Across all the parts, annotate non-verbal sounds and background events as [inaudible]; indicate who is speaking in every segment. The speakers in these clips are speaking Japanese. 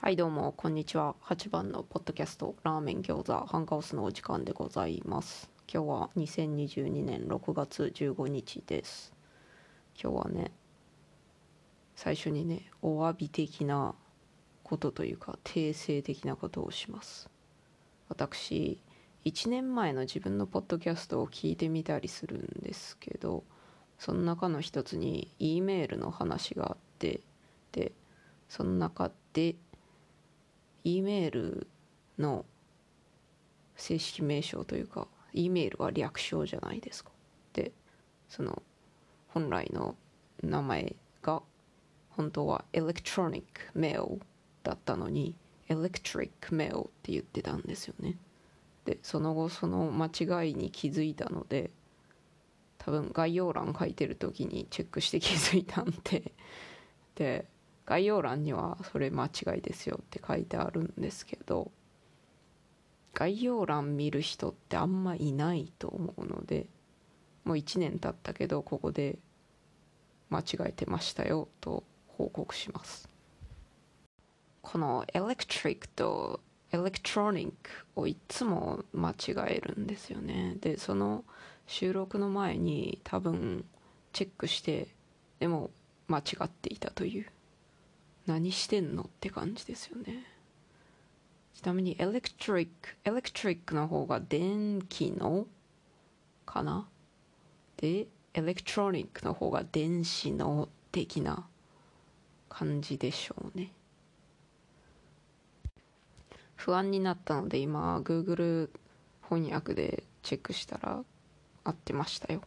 Speaker 1: はいどうもこんにちは。8番のポッドキャストラーメン餃子ハンカオスのお時間でございます。今日は2022年6月15日です。今日はね最初にねお詫び的なことというか訂正的なことをします。私1年前の自分のポッドキャストを聞いてみたりするんですけどその中の一つに E メールの話があってでその中で E メールの正式名称というか E メールは略称じゃないですか。でその本来の名前が本当は Electronic Mail だったのに Electric Mail って言ってたんですよね。でその後その間違いに気づいたので多分概要欄書いてる時にチェックして気づいたんでで概要欄にはそれ間違いですよって書いてあるんですけど概要欄見る人ってあんまいないと思うのでもう1年経ったけどここで間違えてましたよと報告します。このエレクトリックとエレクトロニックをいつも間違えるんですよね。でその収録の前に多分チェックしてでも間違っていたという。何してんの？って感じですよね。ちなみにエレクトリックエレクトリックの方が電気のかな？でエレクトロニックの方が電子の的な感じでしょうね。不安になったので今 Google 翻訳でチェックしたら合ってましたよ。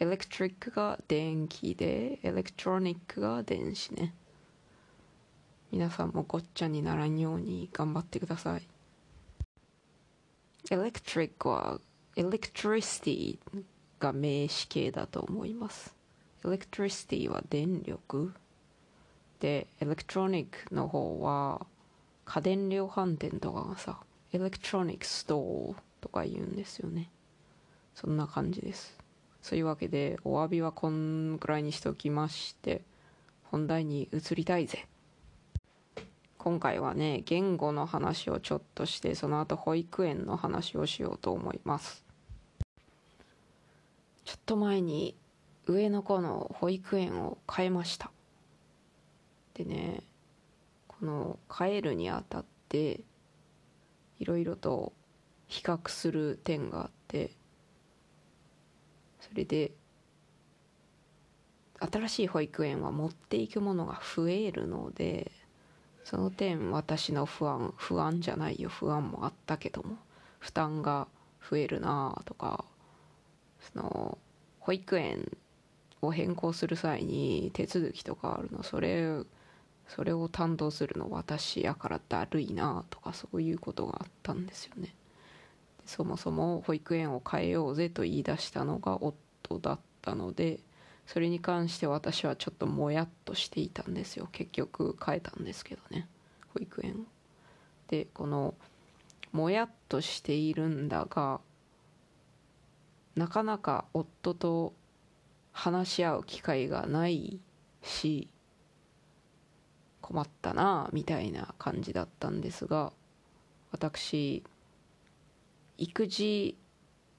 Speaker 1: electric が電気で electronic が電子ね。皆さんもごっちゃにならんように頑張ってください。 electric は electricity が名詞形だと思います。 electricity は電力。で electronic の方は家電量販店とかがさ electronic store とか言うんですよね。そんな感じです。そういうわけでお詫びはこんくらいにしておきまして本題に移りたいぜ。今回はね言語の話をちょっとしてその後保育園の話をしようと思います。ちょっと前に上の子の保育園を変えました。でねこの変えるにあたっていろいろと比較する点があってそれで新しい保育園は持っていくものが増えるのでその点私の不安不安じゃないよ不安もあったけども負担が増えるなとかその保育園を変更する際に手続きとかあるのそれそれを担当するの私やからだるいなとかそういうことがあったんですよね。そもそも保育園を変えようぜと言い出したのが夫だったのでそれに関して私はちょっともやっとしていたんですよ。結局変えたんですけどね。保育園を。でこのもやっとしているんだがなかなか夫と話し合う機会がないし困ったなみたいな感じだったんですが私育児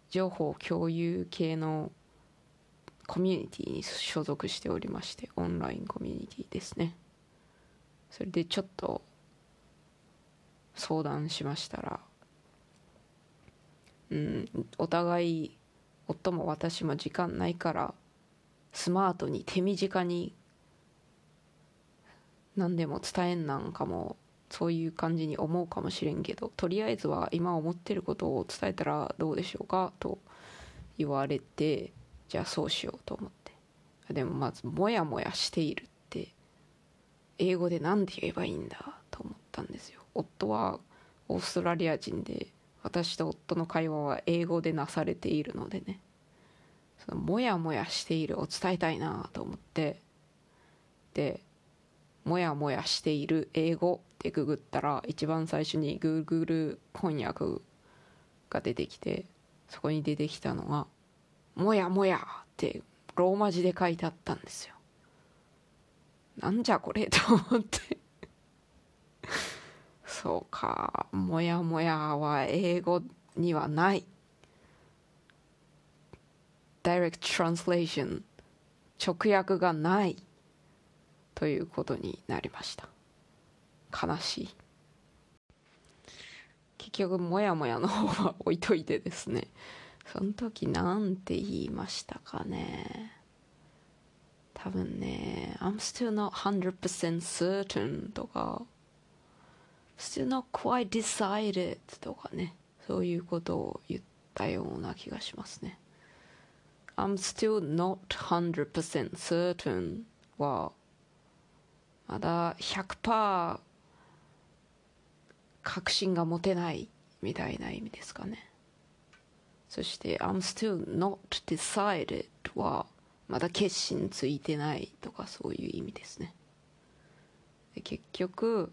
Speaker 1: 情報共有系のコミュニティに所属しておりましてオンラインコミュニティですね。それでちょっと相談しましたらうんお互い夫も私も時間ないからスマートに手短に何でも伝えんなんかもそういう感じに思うかもしれんけどとりあえずは今思ってることを伝えたらどうでしょうかと言われてじゃあそうしようと思って。でもまず「もやもやしている」って英語で何て言えばいいんだと思ったんですよ。夫はオーストラリア人で私と夫の会話は英語でなされているのでね。そのもやもやしているを伝えたいなと思って。でもやもやしている英語ってググったら一番最初に Google 翻訳が出てきてそこに出てきたのが「もやもや」ってローマ字で書いてあったんですよ。なんじゃこれ？[laughs] と思って。そうか。もやもやは英語にはない。Direct Translation 直訳がない。ということになりました。悲しい。結局もやもやの方は置いといてですね。その時なんて言いましたかね。多分ね I'm still not 100% certain とか still not quite decided とかねそういうことを言ったような気がしますね。I'm still not 100% certain はまだ100%確信が持てないみたいな意味ですかね。そして I'm still not decided はまだ決心ついてないとかそういう意味ですね。で結局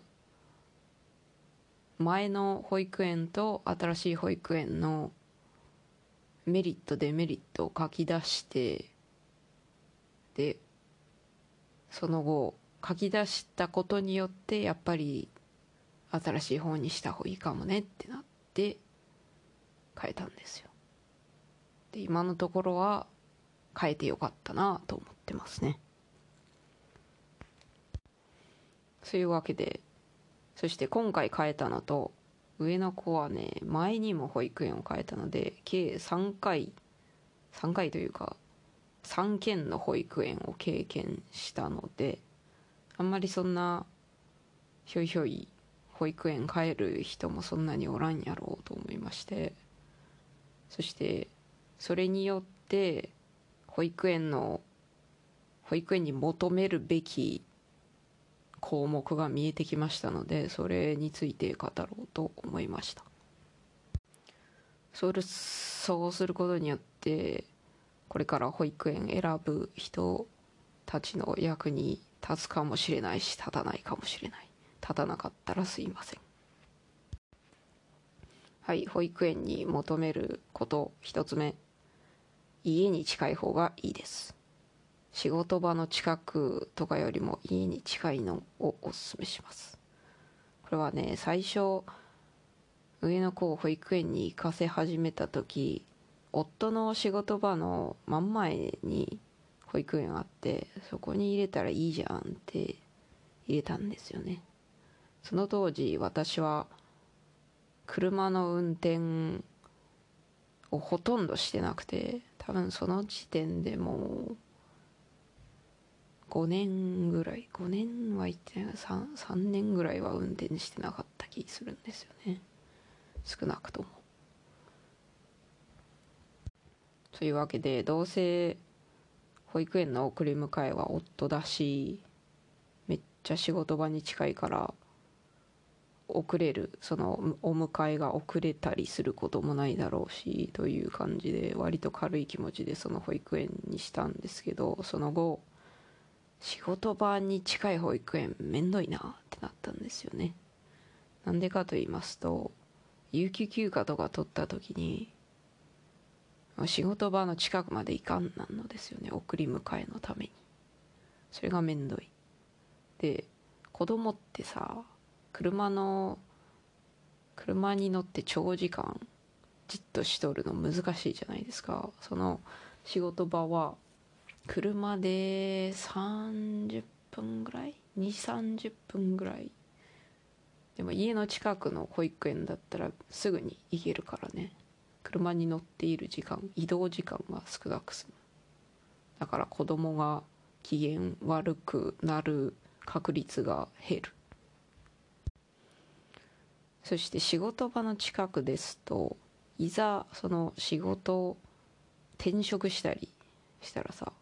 Speaker 1: 前の保育園と新しい保育園のメリットデメリットを書き出してでその後書き出したことによってやっぱり新しい方にした方がいいかもねってなって変えたんですよ。で今のところは変えてよかったなと思ってますね。そういうわけでそして今回変えたのと上の子はね前にも保育園を変えたので計3回3回というか3軒の保育園を経験したのであんまりそんなひょいひょい保育園帰る人もそんなにおらんやろうと思いましてそしてそれによって保育園の保育園に求めるべき項目が見えてきましたのでそれについて語ろうと思いました。それそうすることによってこれから保育園選ぶ人たちの役に立つかもしれないし立たないかもしれない。立たなかったらすいません。はい保育園に求めること一つ目。家に近い方がいいです。仕事場の近くとかよりも家に近いのをおすすめします。これはね最初上の子を保育園に行かせ始めた時夫の仕事場の真ん前に保育園があってそこに入れたらいいじゃんって入れたんですよね。その当時私は車の運転をほとんどしてなくて多分その時点でもう5年ぐらい5年は言ってない 3, 3年ぐらいは運転してなかった気するんですよね。少なくとも。というわけでどうせ保育園の送り迎えは夫だしめっちゃ仕事場に近いから遅れるそのお迎えが遅れたりすることもないだろうしという感じで割と軽い気持ちでその保育園にしたんですけどその後仕事場に近い保育園めんどいなってなったんですよね。なんでかと言いますと有給休暇とか取った時に仕事場の近くまで行かんなんのですよね送り迎えのために。それがめんどい。で子供ってさ車の車に乗って長時間じっとしとるの難しいじゃないですか。その仕事場は車で30分ぐらい？2 3 0分ぐらい？でも家の近くの保育園だったらすぐに行けるからね。車に乗っている時間移動時間が少なく済むだから子供が機嫌悪くなる確率が減る。そして仕事場の近くですといざその仕事を転職したりしたらさ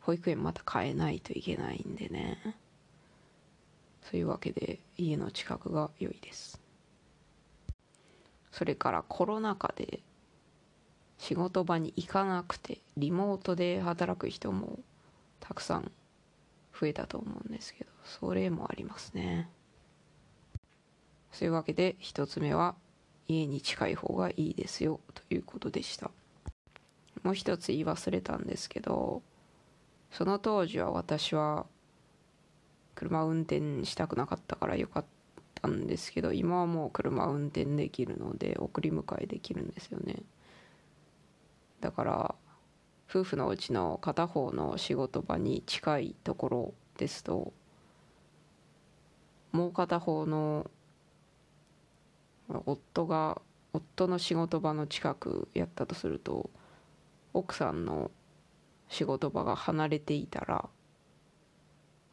Speaker 1: 保育園また変えないといけないんでね。そういうわけで家の近くが良いです。それからコロナ禍で仕事場に行かなくてリモートで働く人もたくさん増えたと思うんですけどそれもありますね。そういうわけで1つ目は家に近い方がいいですよということでした。もう一つ言い忘れたんですけどその当時は私は車運転したくなかったからよかっったんですけど今はもう車運転できるので送り迎えできるんですよね。だから夫婦のうちの片方の仕事場に近いところですともう片方の夫が夫の仕事場の近くやったとすると奥さんの仕事場が離れていたら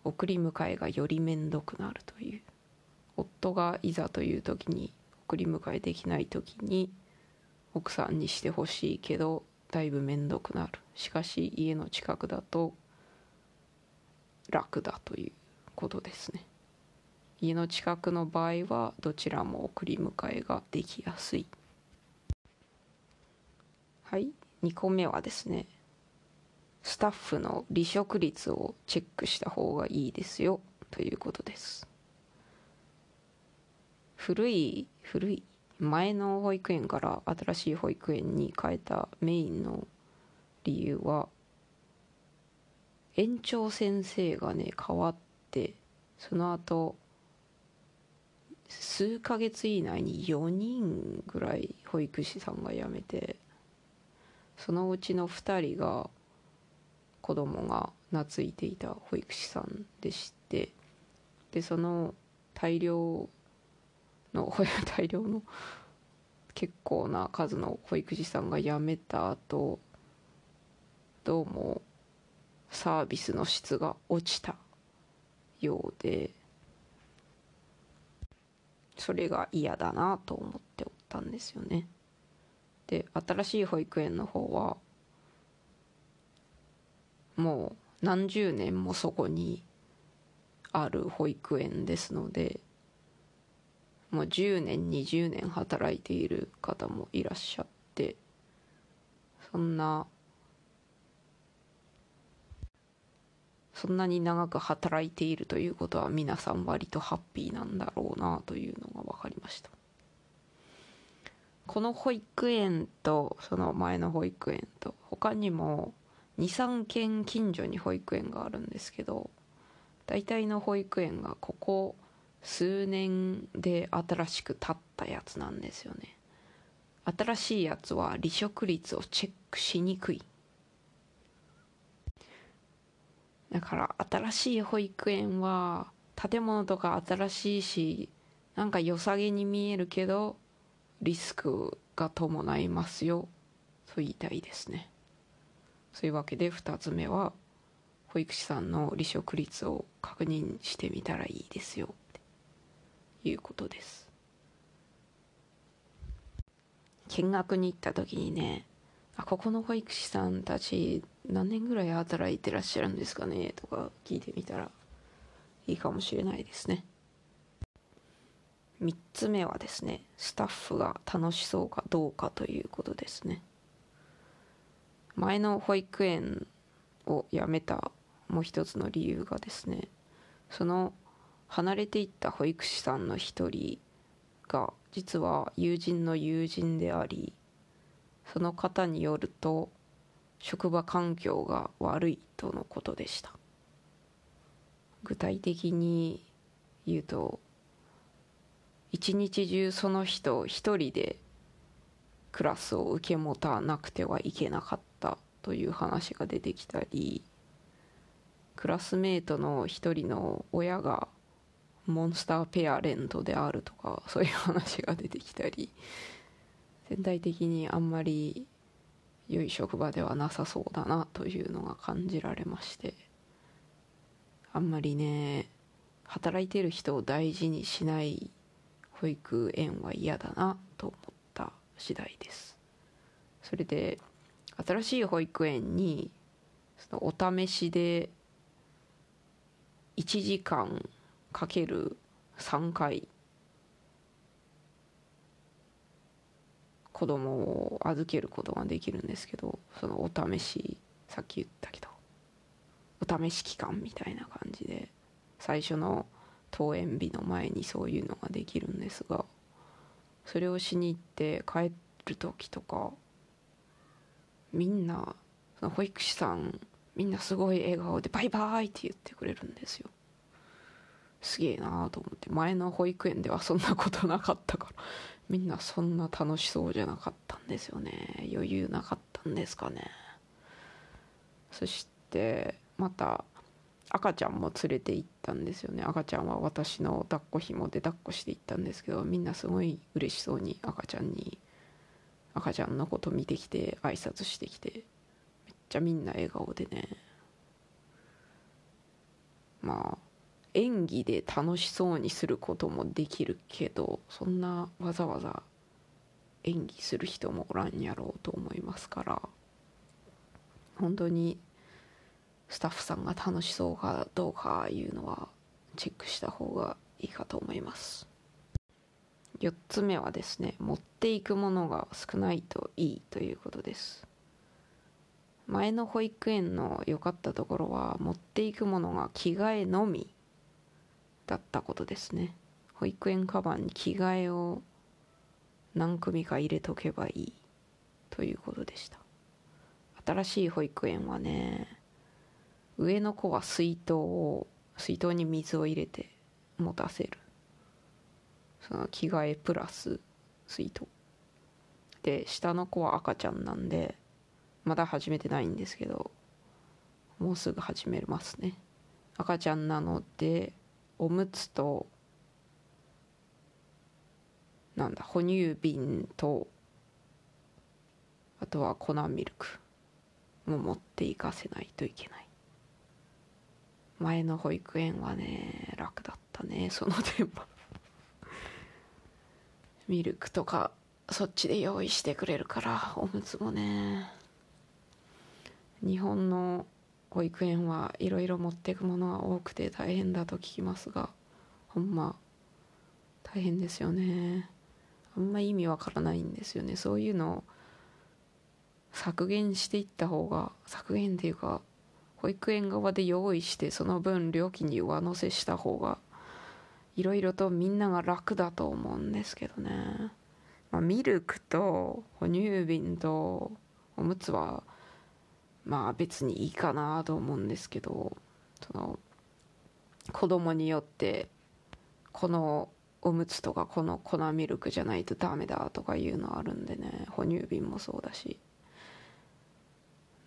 Speaker 1: 送り迎えがより面倒くなるという。夫がいざという時に送り迎えできない時に奥さんにしてほしいけどだいぶ面倒くなる。しかし家の近くだと楽だということですね。家の近くの場合はどちらも送り迎えができやすい。はい。2個目はですね。スタッフの離職率をチェックした方がいいですよ。ということです。古い古い。前の保育園から新しい保育園に変えたメインの理由は園長先生がね変わってその後数ヶ月以内に4人ぐらい保育士さんが辞めてそのうちの2人が子供が懐いていた保育士さんでしてでその大量の [laughs] 大量の結構な数の保育士さんが辞めた後どうもサービスの質が落ちたようでそれが嫌だなと思っておったんですよね。で新しい保育園の方はもう何十年もそこにある保育園ですのでもう10年20年働いている方もいらっしゃってそんなそんなに長く働いているということは皆さん割とハッピーなんだろうなというのが分かりました。この保育園とその前の保育園と他にも23軒近所に保育園があるんですけど大体の保育園がここ数年で新しく建ったやつなんですよね。新しいやつは離職率をチェックしにくい。だから新しい保育園は建物とか新しいしなんか良さげに見えるけどリスクが伴いますよ。と言いたいですね。そういうわけで2つ目は保育士さんの離職率を確認してみたらいいですよ。っていうことです。見学に行った時にねあここの保育士さんたち何年ぐらい働いてらっしゃるんですかねとか聞いてみたらいいかもしれないですね。3つ目はですねスタッフが楽しそうかどうかということですね。前の保育園を辞めたもう一つの理由がですねその離れていった保育士さんの一人が実は友人の友人でありその方によると職場環境が悪いとのことでした。具体的に言うと一日中その人一人でクラスを受け持たなくてはいけなかったという話が出てきたりクラスメートの一人の親がモンスターペアレントであるとかそういう話が出てきたり全体的にあんまり良い職場ではなさそうだなというのが感じられましてあんまりね働いてる人を大事にしない保育園は嫌だなと思った次第です。それで新しい保育園にそのお試しで1時間かける3回子供を預けることができるんですけどそのお試しさっき言ったけどお試し期間みたいな感じで最初の登園日の前にそういうのができるんですがそれをしに行って帰る時とかみんなその保育士さんみんなすごい笑顔で「バイバイ」って言ってくれるんですよ。すげえなと思って前の保育園ではそんなことなかったから。みんなそんな楽しそうじゃなかったんですよね。余裕なかったんですかね。そしてまた赤ちゃんも連れて行ったんですよね。赤ちゃんは私の抱っこひもで抱っこして行ったんですけどみんなすごい嬉しそうに赤ちゃんに赤ちゃんのこと見てきて挨拶してきてめっちゃみんな笑顔でね。まあ演技で楽しそうにすることもできるけどそんなわざわざ演技する人もおらんやろうと思いますから。本当にスタッフさんが楽しそうかどうかいうのはチェックした方がいいかと思います。4つ目はですね持っていくものが少ないといいということです。前の保育園の良かったところは持っていくものが着替えのみ。だったことですね。保育園カバンに着替えを何組か入れとけばいいということでした。新しい保育園はね上の子は水筒を水筒に水を入れて持たせる。その着替えプラス水筒。で下の子は赤ちゃんなんでまだ始めてないんですけどもうすぐ始めますね。赤ちゃんなのでおむつとなんだ哺乳瓶とあとは粉ミルクも持っていかせないといけない。前の保育園はね楽だったね [laughs] その点はミルクとかそっちで用意してくれるからおむつもね。日本の保育園はいろいろ持っていくものが多くて大変だと聞きますがほんま大変ですよね。あんま意味わからないんですよね。そういうのを削減していった方が削減っていうか保育園側で用意してその分料金に上乗せした方がいろいろとみんなが楽だと思うんですけどね、まあ、ミルクと哺乳瓶とおむつはまあ別にいいかなと思うんですけどその子供によってこのおむつとかこの粉ミルクじゃないとダメだとかいうのあるんでね哺乳瓶もそうだし。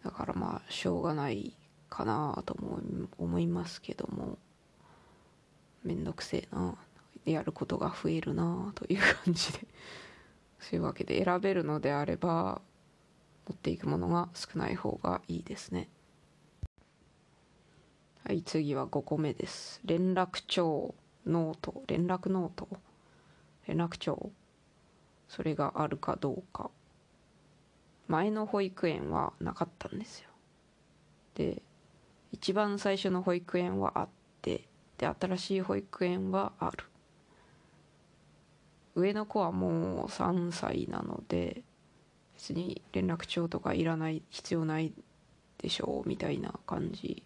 Speaker 1: だからまあしょうがないかなとも思いますけどもめんどくせえなやることが増えるなという感じで。そういうわけで選べるのであれば持っていくものが少ない方がいいですね。はい次は5個目です。連絡帳ノート。連絡ノート。連絡帳。それがあるかどうか。前の保育園はなかったんですよ。で一番最初の保育園はあってで新しい保育園はある。上の子はもう3歳なので別に連絡帳とかいらない必要ないでしょうみたいな感じ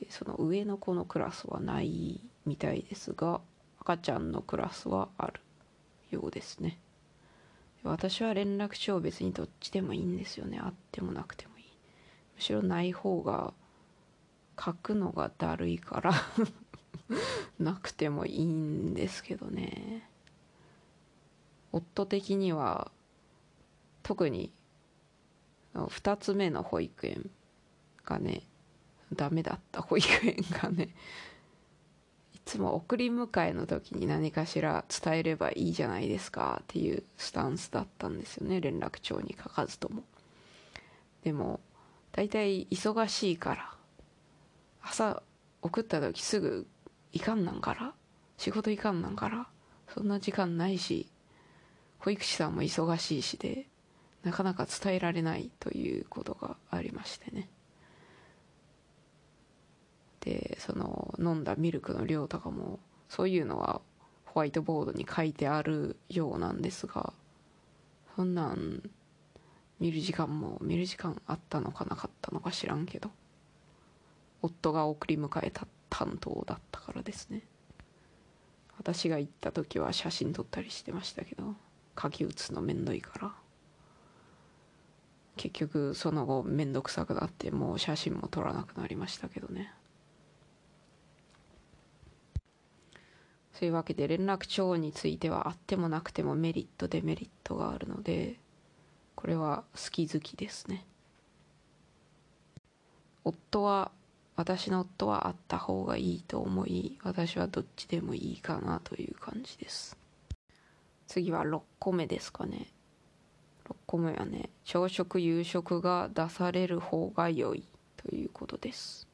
Speaker 1: でその上の子のクラスはないみたいですが赤ちゃんのクラスはあるようですね。私は連絡帳別にどっちでもいいんですよね。あってもなくてもいい。むしろない方が書くのがだるいから [laughs] なくてもいいんですけどね。夫的には特に2つ目の保育園がねダメだった保育園がね [laughs] いつも送り迎えの時に何かしら伝えればいいじゃないですかっていうスタンスだったんですよね連絡帳に書かずとも。でも大体忙しいから朝送った時すぐ行かんなんから仕事行かんなんからそんな時間ないし保育士さんも忙しいしでなかなか伝えられないということがありましてね。でその飲んだミルクの量とかもそういうのはホワイトボードに書いてあるようなんですがそんなん見る時間も見る時間あったのかなかったのか知らんけど夫が送り迎えた担当だったからですね。私が行った時は写真撮ったりしてましたけど書き写すのめんどいから。結局その後めんどくさくなってもう写真も撮らなくなりましたけどね。そういうわけで連絡帳についてはあってもなくてもメリットデメリットがあるのでこれは好き好きですね。夫は私の夫はあった方がいいと思い私はどっちでもいいかなという感じです。次は6個目ですかね。6個目はね。朝食夕食が出される方が良いということです。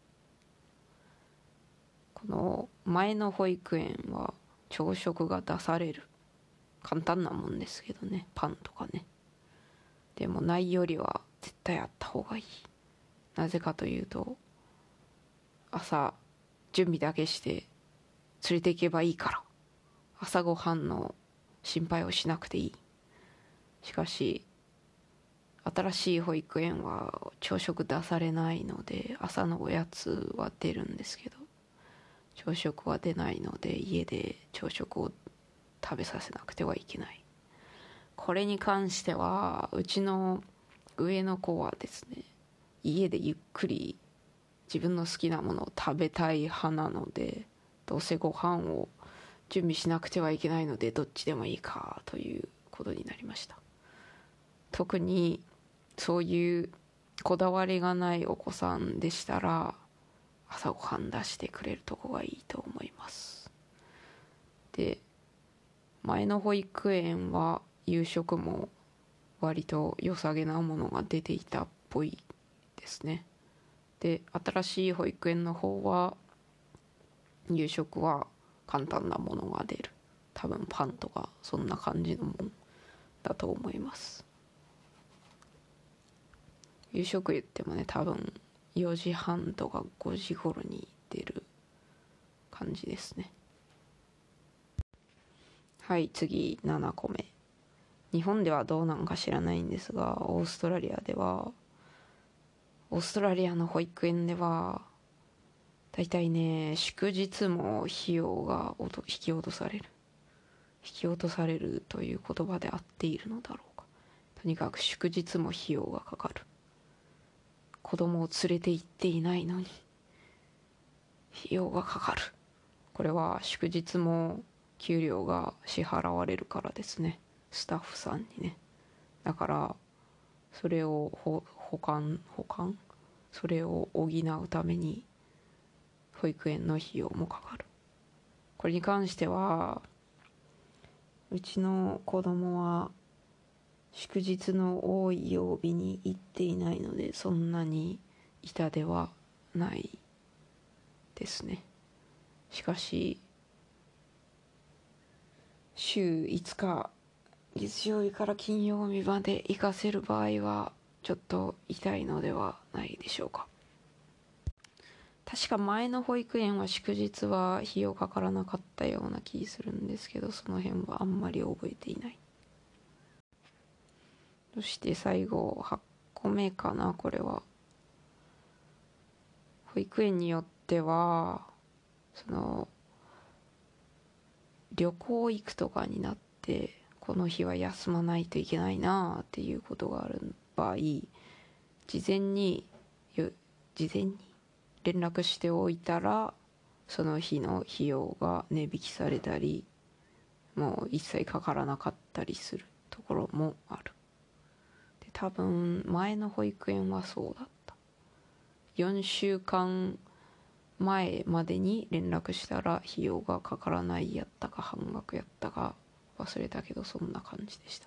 Speaker 1: この前の保育園は朝食が出される。簡単なもんですけどね。パンとかね。でもないよりは絶対あった方がいい。なぜかというと朝準備だけして連れて行けばいいから。朝ごはんの心配をしなくていい。しかし新しい保育園は朝食出されないので朝のおやつは出るんですけど朝食は出ないので家で朝食を食べさせなくてはいけない。これに関してはうちの上の子はですね家でゆっくり自分の好きなものを食べたい派なのでどうせご飯を準備しなくてはいけないのでどっちでもいいかということになりました。特にそういうこだわりがないお子さんでしたら朝ごはん出してくれるとこがいいと思います。で前の保育園は夕食も割と良さげなものが出ていたっぽいですね。で新しい保育園の方は夕食は簡単なものが出る。多分パンとかそんな感じのもんだと思います。夕食言ってもね多分4時半とか5時頃に出る感じですね。はい次7個目。日本ではどうなんか知らないんですがオーストラリアではオーストラリアの保育園では大体ね祝日も費用が引き落とされる。引き落とされるという言葉で合っているのだろうか。とにかく祝日も費用がかかる。子供を連れて行っていないのに。費用がかかる。これは祝日も給料が支払われるからですね。スタッフさんにね。だからそれを保管保管？それを補うために保育園の費用もかかる。これに関してはうちの子供は祝日の多い曜日に行っていないのでそんなに痛手はないですね。しかし週5日月曜日から金曜日まで行かせる場合はちょっと痛いのではないでしょうか。確か前の保育園は祝日は費用かからなかったような気するんですけどその辺はあんまり覚えていない。そして最後8個目かなこれは。保育園によってはその旅行行くとかになってこの日は休まないといけないなっていうことがある場合事前に事前に連絡しておいたらその日の費用が値引きされたりもう一切かからなかったりするところもある。多分前の保育園はそうだった。4週間前までに連絡したら費用がかからないやったか半額やったか忘れたけどそんな感じでした。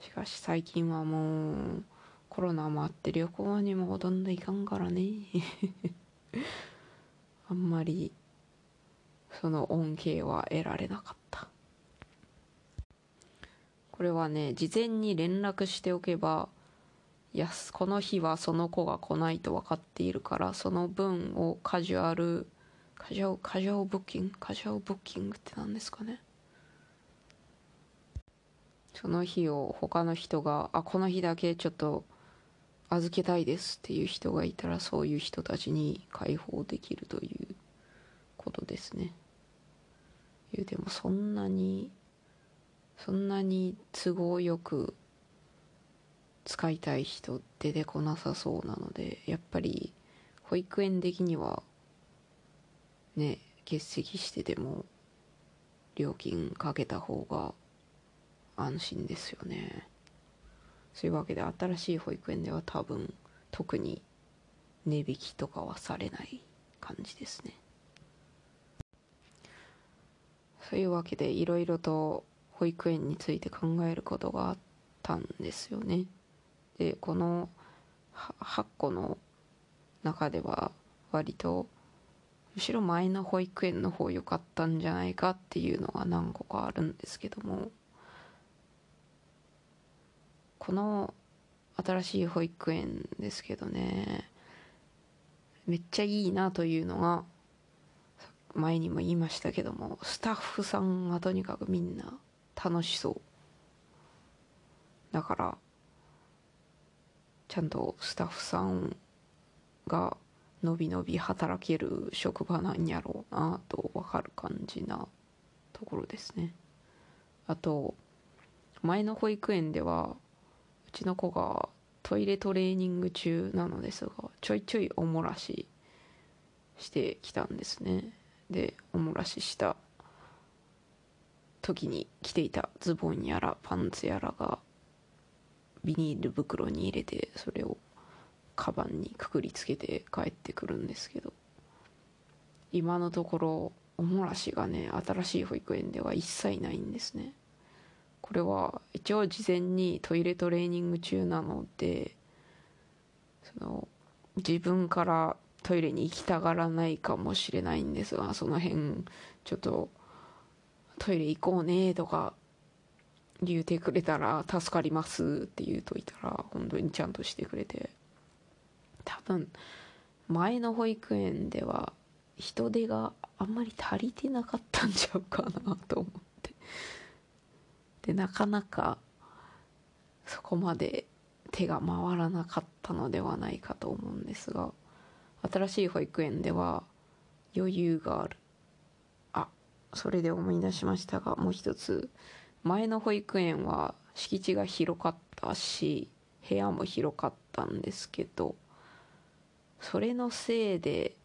Speaker 1: しかし最近はもうコロナもあって旅行にもほとんど行かんからね。[laughs] あんまりその恩恵は得られなかった。これはね事前に連絡しておけばいやこの日はその子が来ないと分かっているからその分をカジュアルカジュアルカジュアルブッキングカジュアルブッキングって何ですかねその日を他の人があこの日だけちょっと預けたいですっていう人がいたらそういう人たちに解放できるということですね。いうでもそんなにそんなに都合よく使いたい人出てこなさそうなのでやっぱり保育園的にはね欠席してでも料金かけた方が安心ですよね。そういうわけで新しい保育園では多分特に値引きとかはされない感じですね。そういうわけでいろいろと保育園について考えることがあったんですよね。でこの8個の中では割とむしろ前の保育園の方良かったんじゃないかっていうのが何個かあるんですけどもこの新しい保育園ですけどねめっちゃいいなというのが前にも言いましたけどもスタッフさんがとにかくみんな楽しそう。だからちゃんとスタッフさんがのびのび働ける職場なんやろうなと分かる感じなところですね。あと前の保育園ではうちの子がトイレトレーニング中なのですがちょいちょいおもらししてきたんですね。でおもらしした時に着ていたズボンやらパンツやらがビニール袋に入れてそれをカバンにくくりつけて帰ってくるんですけど今のところおもらしがね新しい保育園では一切ないんですね。これは一応事前にトイレトレーニング中なのでその自分からトイレに行きたがらないかもしれないんですがその辺ちょっとトイレ行こうねとか言うてくれたら助かりますって言うといたら本当にちゃんとしてくれて。多分前の保育園では人手があんまり足りてなかったんちゃうかなと思って。でなかなかそこまで手が回らなかったのではないかと思うんですが新しい保育園では余裕がある。それで思い出しましたがもう一つ。前の保育園は敷地が広かったし部屋も広かったんですけどそれのせいで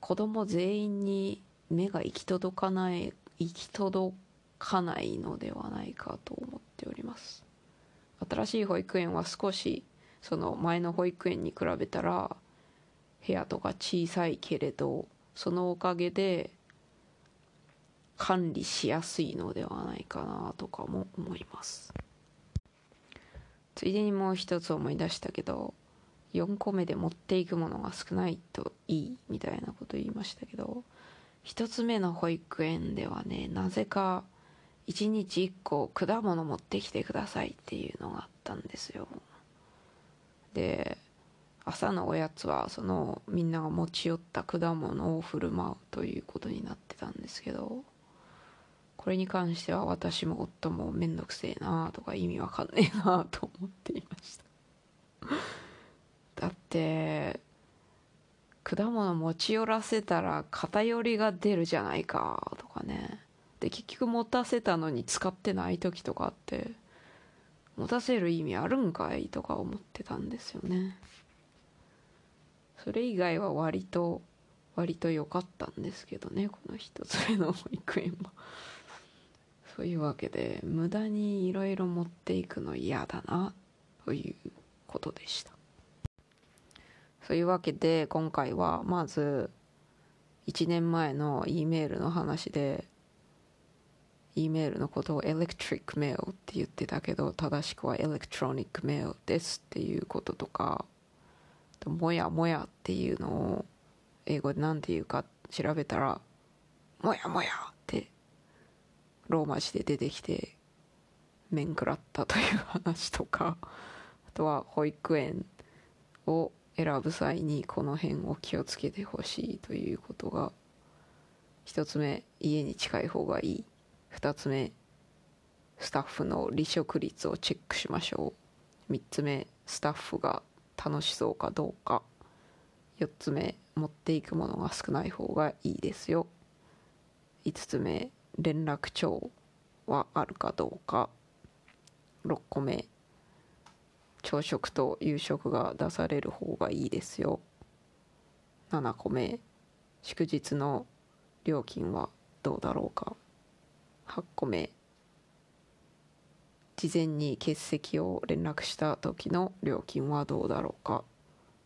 Speaker 1: 子供全員に目が行き届かない行き届かないのではないかと思っております。新しい保育園は少しその前の保育園に比べたら部屋とか小さいけれどそのおかげで管理しやすいのではないかなとかも思います。ついでにもう一つ思い出したけど4個目で持っていくものが少ないといいみたいなこと言いましたけど1つ目の保育園ではねなぜか1日1個果物持ってきてくださいっていうのがあったんですよ。で朝のおやつはそのみんなが持ち寄った果物を振る舞うということになってたんですけどこれに関しては私も夫もめんどくせえなとか意味わかんねえなと思っていました。[laughs] だって果物持ち寄らせたら偏りが出るじゃないかとかね。で結局持たせたのに使ってない時とかあって持たせる意味あるんかいとか思ってたんですよね。それ以外は割と割と良かったんですけどねこの一つ目の保育園はそういうわけで無駄にいろいろ持っていくの嫌だなということでした。そういうわけで今回はまず1年前の E メールの話で E メールのことを electric mail って言ってたけど正しくは electronic mail ですっていうこととかもやもやっていうのを英語で何て言うか調べたらもやもやってローマ字で出てきて面食らったという話とか [laughs] あとは保育園を選ぶ際にこの辺を気をつけてほしいということが1つ目家に近い方がいい。2つ目スタッフの離職率をチェックしましょう。3つ目スタッフが楽しそうかどうか。4つ目持っていくものが少ない方がいいですよ。5つ目連絡帳はあるかどうか。6個目朝食と夕食が出される方がいいですよ。7個目祝日の料金はどうだろうか。8個目事前に欠席を連絡した時の料金はどうだろうか。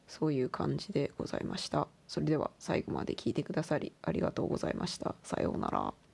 Speaker 1: そういう感じでございました。それでは最後まで聞いてくださりありがとうございました。さようなら。